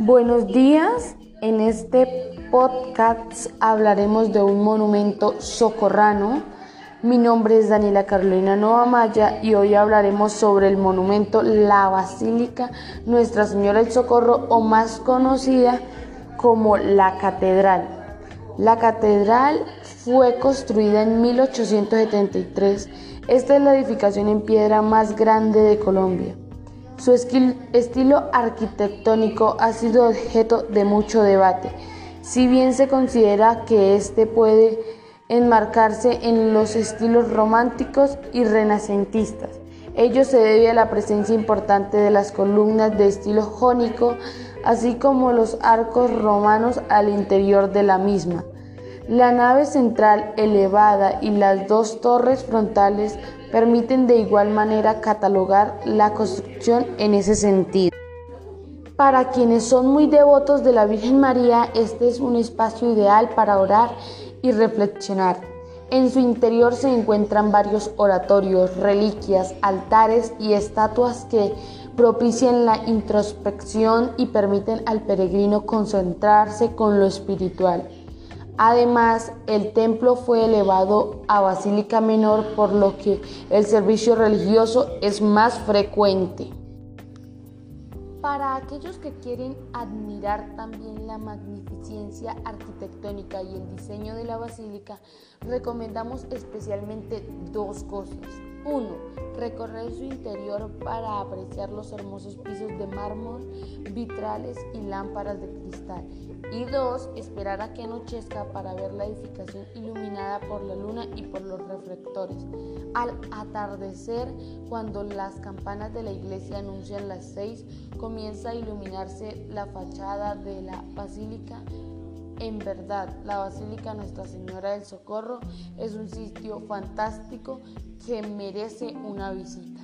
Buenos días, en este podcast hablaremos de un monumento socorrano. Mi nombre es Daniela Carolina Novamaya y hoy hablaremos sobre el monumento La Basílica Nuestra Señora del Socorro o más conocida como la Catedral. La catedral fue construida en 1873. Esta es la edificación en piedra más grande de Colombia. Su estilo arquitectónico ha sido objeto de mucho debate, si bien se considera que este puede enmarcarse en los estilos románticos y renacentistas. Ello se debe a la presencia importante de las columnas de estilo jónico, así como los arcos romanos al interior de la misma. La nave central elevada y las dos torres frontales permiten de igual manera catalogar la construcción en ese sentido. Para quienes son muy devotos de la Virgen María, este es un espacio ideal para orar y reflexionar. En su interior se encuentran varios oratorios, reliquias, altares y estatuas que propician la introspección y permiten al peregrino concentrarse con lo espiritual. Además, el templo fue elevado a basílica menor, por lo que el servicio religioso es más frecuente. Para aquellos que quieren admirar también la magnificencia arquitectónica y el diseño de la basílica, recomendamos especialmente dos cosas. Uno, recorrer su interior para apreciar los hermosos pisos de mármol, vitrales y lámparas de cristal. Y dos, esperar a que anochezca para ver la edificación iluminada por la luna y por los reflectores. Al atardecer, cuando las campanas de la iglesia anuncian las seis, comienza a iluminarse la fachada de la basílica en verdad, la Basílica Nuestra Señora del Socorro es un sitio fantástico que merece una visita.